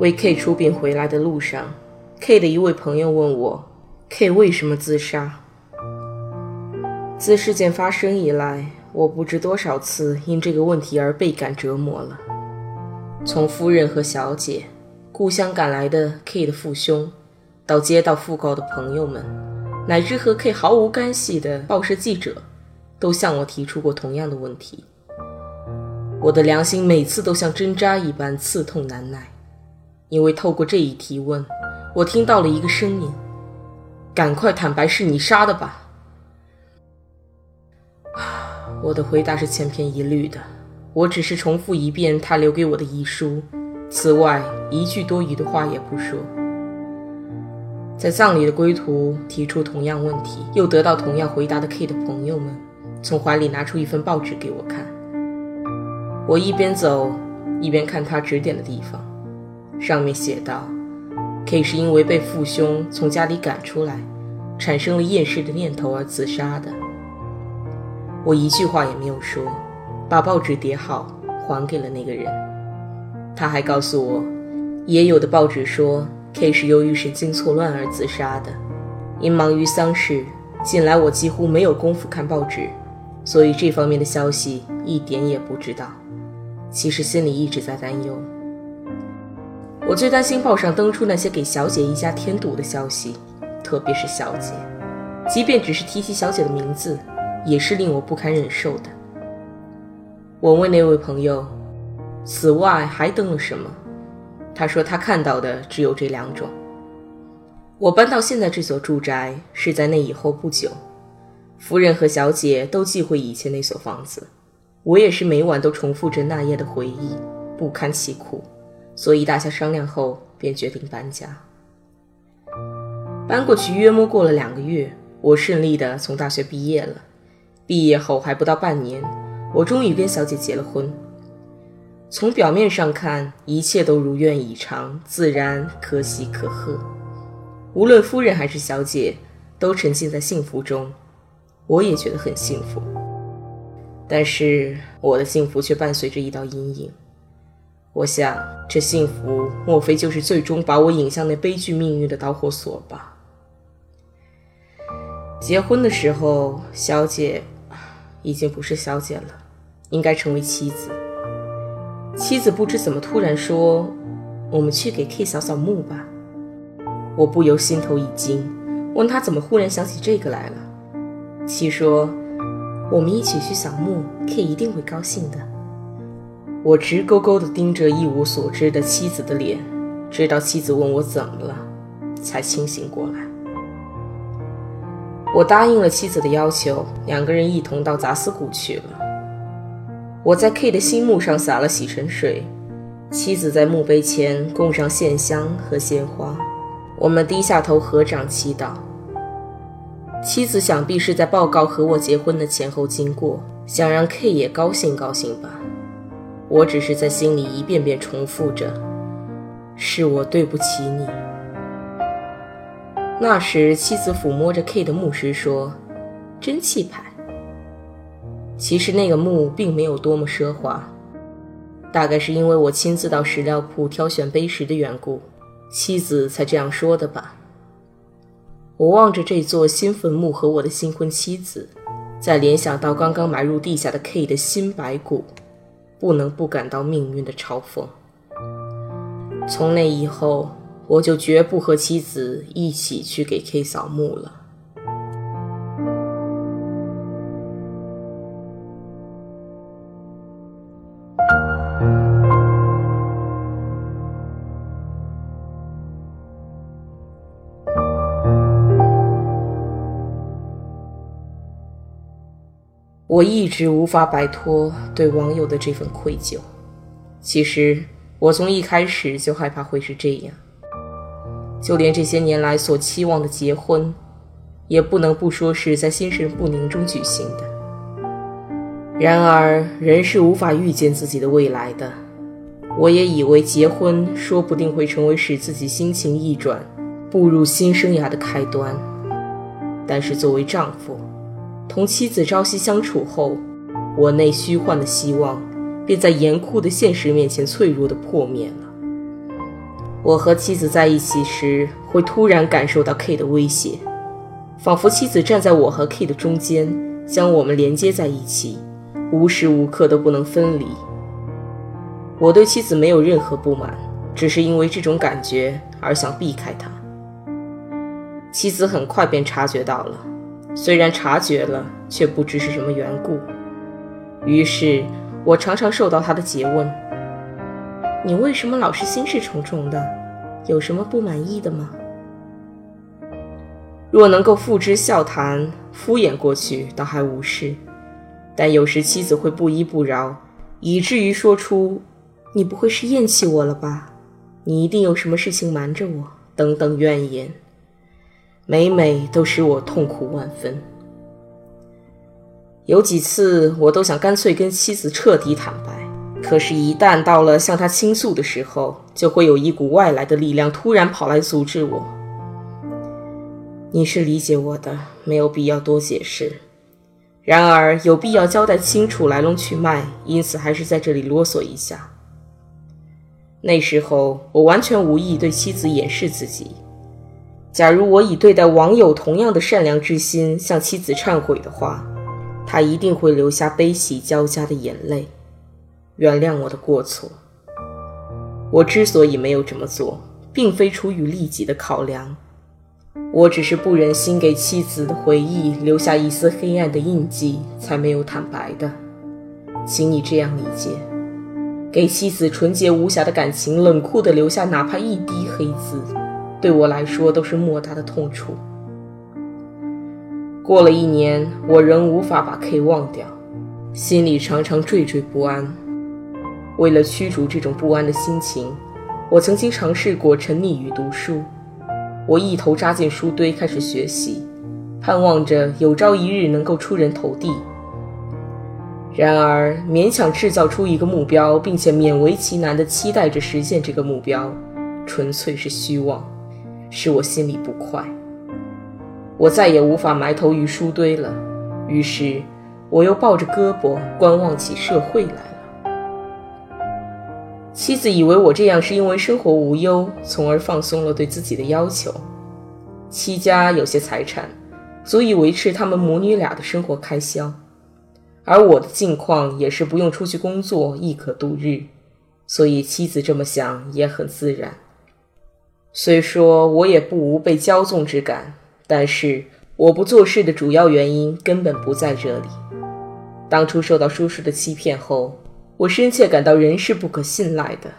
为 K 出殡回来的路上，K 的一位朋友问我：“K 为什么自杀？”自事件发生以来，我不知多少次因这个问题而倍感折磨了。从夫人和小姐故乡赶来的 K 的父兄，到接到讣告的朋友们，乃至和 K 毫无干系的报社记者，都向我提出过同样的问题。我的良心每次都像针扎一般刺痛难耐。因为透过这一提问，我听到了一个声音：“赶快坦白，是你杀的吧？” 我的回答是千篇一律的，我只是重复一遍他留给我的遗书，此外一句多余的话也不说。在葬礼的归途提出同样问题，又得到同样回答的 K 的朋友们，从怀里拿出一份报纸给我看。我一边走，一边看他指点的地方。上面写道：“K 是因为被父兄从家里赶出来，产生了厌世的念头而自杀的。”我一句话也没有说，把报纸叠好还给了那个人。他还告诉我，也有的报纸说 K 是由于神经错乱而自杀的。因忙于丧事，近来我几乎没有功夫看报纸，所以这方面的消息一点也不知道。其实心里一直在担忧。我最担心报上登出那些给小姐一家添堵的消息，特别是小姐，即便只是提起小姐的名字，也是令我不堪忍受的。我问那位朋友，此外还登了什么？他说他看到的只有这两种。我搬到现在这所住宅是在那以后不久，夫人和小姐都忌讳以前那所房子，我也是每晚都重复着那夜的回忆，不堪其苦。所以大家商量后便决定搬家。搬过去约摸过了两个月，我顺利的从大学毕业了。毕业后还不到半年，我终于跟小姐结了婚。从表面上看，一切都如愿以偿，自然可喜可贺。无论夫人还是小姐，都沉浸在幸福中，我也觉得很幸福。但是我的幸福却伴随着一道阴影。我想，这幸福莫非就是最终把我引向那悲剧命运的导火索吧？结婚的时候，小姐已经不是小姐了，应该成为妻子。妻子不知怎么突然说：“我们去给 K 扫扫墓吧。”我不由心头一惊，问他怎么忽然想起这个来了。妻说：“我们一起去扫墓，K 一定会高兴的。”我直勾勾地盯着一无所知的妻子的脸，直到妻子问我怎么了，才清醒过来。我答应了妻子的要求，两个人一同到杂司谷去了。我在 K 的新墓上洒了洗尘水，妻子在墓碑前供上线香和鲜花，我们低下头合掌祈祷。妻子想必是在报告和我结婚的前后经过，想让 K 也高兴高兴吧。我只是在心里一遍遍重复着：“是我对不起你。”那时，妻子抚摸着 K 的墓石说：“真气派。”其实那个墓并没有多么奢华，大概是因为我亲自到石料铺挑选碑石的缘故，妻子才这样说的吧。我望着这座新坟墓和我的新婚妻子，再联想到刚刚埋入地下的 K 的新白骨。不能不感到命运的嘲讽。从那以后我就绝不和妻子一起去给 k 扫墓了。我一直无法摆脱对网友的这份愧疚。其实，我从一开始就害怕会是这样。就连这些年来所期望的结婚，也不能不说是在心神不宁中举行的。然而，人是无法预见自己的未来的。我也以为结婚说不定会成为使自己心情逆转、步入新生涯的开端。但是，作为丈夫，同妻子朝夕相处后，我内虚幻的希望便在严酷的现实面前脆弱的破灭了。我和妻子在一起时，会突然感受到 K 的威胁，仿佛妻子站在我和 K 的中间，将我们连接在一起，无时无刻都不能分离。我对妻子没有任何不满，只是因为这种感觉而想避开她。妻子很快便察觉到了。虽然察觉了，却不知是什么缘故。于是，我常常受到他的诘问：“你为什么老是心事重重的？有什么不满意的吗？”若能够付之笑谈、敷衍过去，倒还无事；但有时妻子会不依不饶，以至于说出：“你不会是厌弃我了吧？你一定有什么事情瞒着我。”等等怨言。每每都使我痛苦万分。有几次，我都想干脆跟妻子彻底坦白，可是，一旦到了向她倾诉的时候，就会有一股外来的力量突然跑来阻止我。你是理解我的，没有必要多解释。然而，有必要交代清楚来龙去脉，因此还是在这里啰嗦一下。那时候，我完全无意对妻子掩饰自己。假如我以对待网友同样的善良之心向妻子忏悔的话，她一定会流下悲喜交加的眼泪，原谅我的过错。我之所以没有这么做，并非出于利己的考量，我只是不忍心给妻子的回忆留下一丝黑暗的印记，才没有坦白的。请你这样理解，给妻子纯洁无瑕的感情冷酷地留下哪怕一滴黑字。对我来说都是莫大的痛楚。过了一年，我仍无法把 K 忘掉，心里常常惴惴不安。为了驱逐这种不安的心情，我曾经尝试过沉溺于读书。我一头扎进书堆开始学习，盼望着有朝一日能够出人头地。然而，勉强制造出一个目标，并且勉为其难地期待着实现这个目标，纯粹是虚妄。使我心里不快，我再也无法埋头于书堆了。于是，我又抱着胳膊观望起社会来了。妻子以为我这样是因为生活无忧，从而放松了对自己的要求。戚家有些财产，足以维持他们母女俩的生活开销，而我的境况也是不用出去工作亦可度日，所以妻子这么想也很自然。虽说我也不无被骄纵之感，但是我不做事的主要原因根本不在这里。当初受到叔叔的欺骗后，我深切感到人是不可信赖的。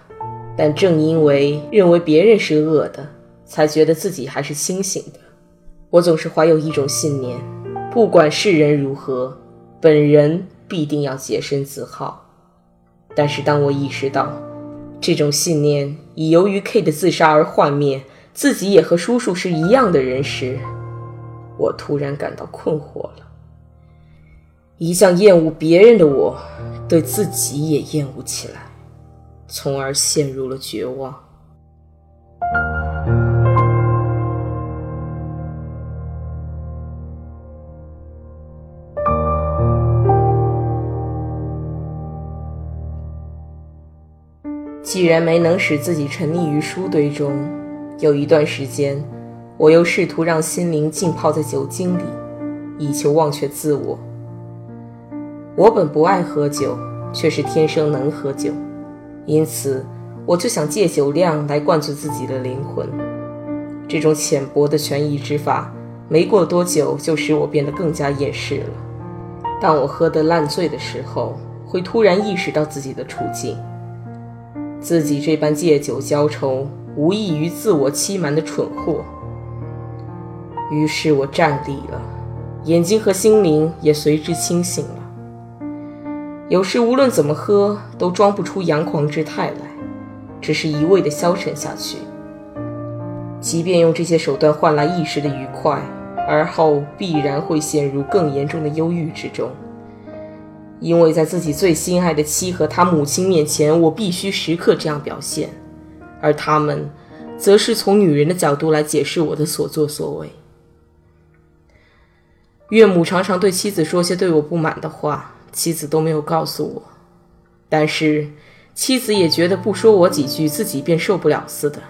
但正因为认为别人是恶的，才觉得自己还是清醒的。我总是怀有一种信念：不管世人如何，本人必定要洁身自好。但是当我意识到，这种信念以由于 K 的自杀而幻灭，自己也和叔叔是一样的人时，我突然感到困惑了。一向厌恶别人的我，对自己也厌恶起来，从而陷入了绝望。既然没能使自己沉溺于书堆中，有一段时间，我又试图让心灵浸泡在酒精里，以求忘却自我。我本不爱喝酒，却是天生能喝酒，因此我就想借酒量来灌醉自己的灵魂。这种浅薄的权宜之法，没过多久就使我变得更加厌世了。当我喝得烂醉的时候，会突然意识到自己的处境，自己这般借酒浇愁、无异于自我欺瞒的蠢货。于是我站立了，眼睛和心灵也随之清醒了。有时无论怎么喝，都装不出阳狂之态来，只是一味的消沉下去。即便用这些手段换来一时的愉快，而后必然会陷入更严重的忧郁之中。因为在自己最心爱的妻和他母亲面前，我必须时刻这样表现，而他们，则是从女人的角度来解释我的所作所为。岳母常常对妻子说些对我不满的话，妻子都没有告诉我，但是妻子也觉得不说我几句，自己便受不了似的。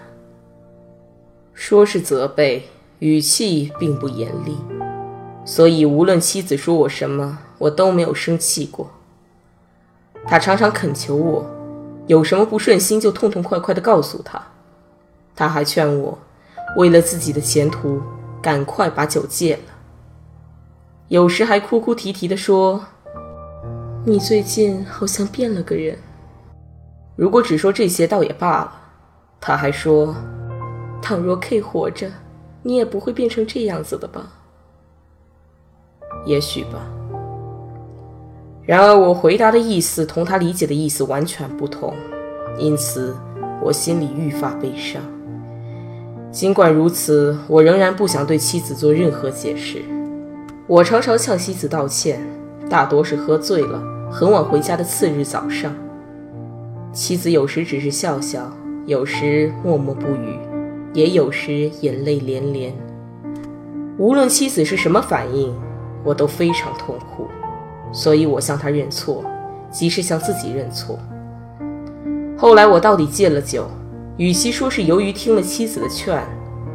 说是责备，语气并不严厉，所以无论妻子说我什么，我都没有生气过。他常常恳求我，有什么不顺心就痛痛快快地告诉他。他还劝我，为了自己的前途，赶快把酒戒了。有时还哭哭啼啼地说：“你最近好像变了个人。”如果只说这些，倒也罢了。他还说。倘若 K 活着，你也不会变成这样子的吧？也许吧。然而我回答的意思同他理解的意思完全不同，因此我心里愈发悲伤。尽管如此，我仍然不想对妻子做任何解释。我常常向妻子道歉，大多是喝醉了，很晚回家的次日早上。妻子有时只是笑笑，有时默默不语。也有时眼泪连连。无论妻子是什么反应，我都非常痛苦，所以我向他认错，即是向自己认错。后来我到底戒了酒，与其说是由于听了妻子的劝，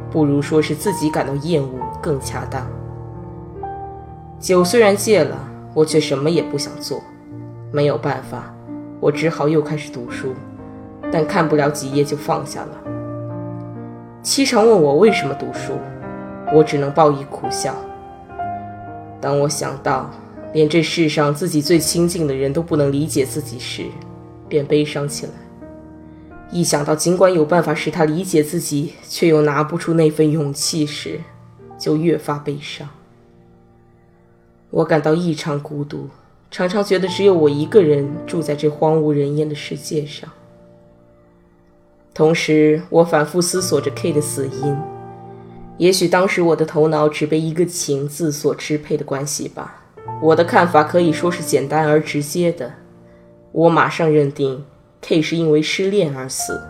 不如说是自己感到厌恶更恰当。酒虽然戒了，我却什么也不想做。没有办法，我只好又开始读书，但看不了几页就放下了。妻常问我为什么读书，我只能报以苦笑。当我想到连这世上自己最亲近的人都不能理解自己时，便悲伤起来。一想到尽管有办法使他理解自己，却又拿不出那份勇气时，就越发悲伤。我感到异常孤独，常常觉得只有我一个人住在这荒无人烟的世界上。同时，我反复思索着 K 的死因。也许当时我的头脑只被一个“情”字所支配的关系吧。我的看法可以说是简单而直接的。我马上认定 K 是因为失恋而死。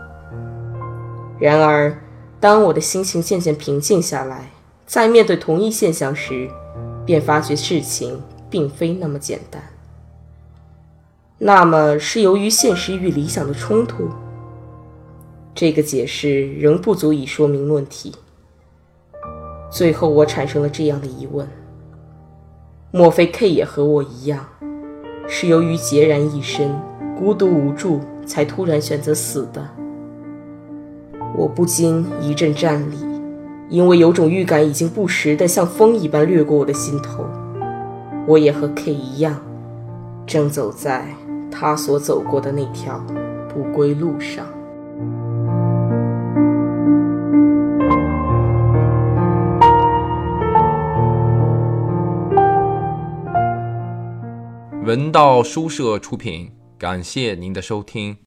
然而，当我的心情渐渐平静下来，在面对同一现象时，便发觉事情并非那么简单。那么，是由于现实与理想的冲突？这个解释仍不足以说明问题。最后，我产生了这样的疑问：莫非 K 也和我一样，是由于孑然一身、孤独无助，才突然选择死的？我不禁一阵战栗，因为有种预感已经不时地像风一般掠过我的心头。我也和 K 一样，正走在他所走过的那条不归路上。文道书社出品，感谢您的收听。